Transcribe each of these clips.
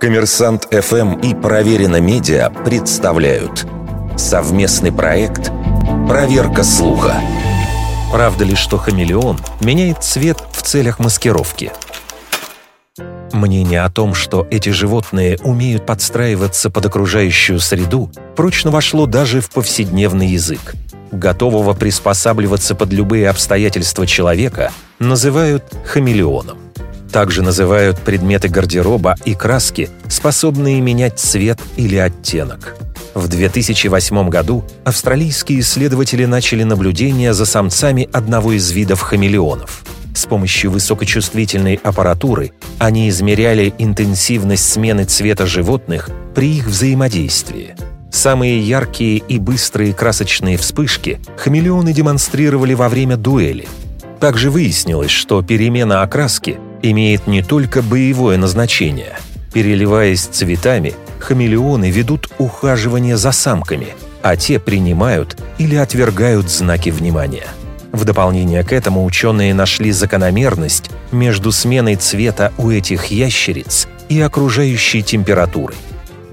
Коммерсант ФМ и Проверено Медиа представляют совместный проект «Проверка слуха». Правда ли, что хамелеон меняет цвет в целях маскировки? Мнение о том, что эти животные умеют подстраиваться под окружающую среду, прочно вошло даже в повседневный язык. Готового приспосабливаться под любые обстоятельства человека называют хамелеоном. Также называют предметы гардероба и краски, способные менять цвет или оттенок. В 2008 году австралийские исследователи начали наблюдения за самцами одного из видов хамелеонов. С помощью высокочувствительной аппаратуры они измеряли интенсивность смены цвета животных при их взаимодействии. Самые яркие и быстрые красочные вспышки хамелеоны демонстрировали во время дуэли. Также выяснилось, что перемена окраски имеет не только боевое назначение. Переливаясь цветами, хамелеоны ведут ухаживание за самками, а те принимают или отвергают знаки внимания. В дополнение к этому ученые нашли закономерность между сменой цвета у этих ящериц и окружающей температурой.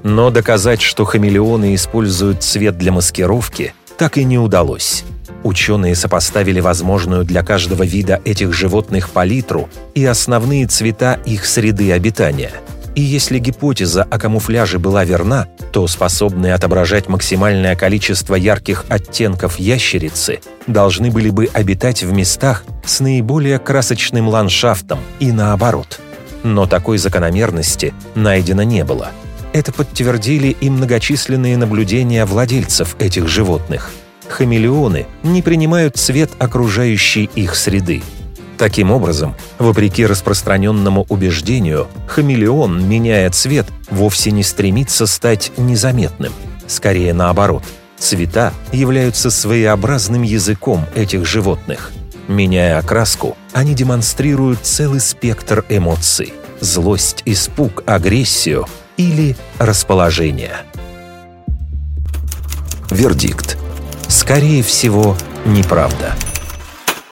Но доказать, что хамелеоны используют цвет для маскировки, так и не удалось. Ученые сопоставили возможную для каждого вида этих животных палитру и основные цвета их среды обитания. И если гипотеза о камуфляже была верна, то способные отображать максимальное количество ярких оттенков ящерицы должны были бы обитать в местах с наиболее красочным ландшафтом и наоборот. Но такой закономерности найдено не было. Это подтвердили и многочисленные наблюдения владельцев этих животных – хамелеоны не принимают цвет окружающей их среды. Таким образом, вопреки распространенному убеждению, хамелеон, меняя цвет, вовсе не стремится стать незаметным. Скорее наоборот, цвета являются своеобразным языком этих животных. Меняя окраску, они демонстрируют целый спектр эмоций – злость, испуг, агрессию или расположение. Вердикт. Скорее всего, неправда.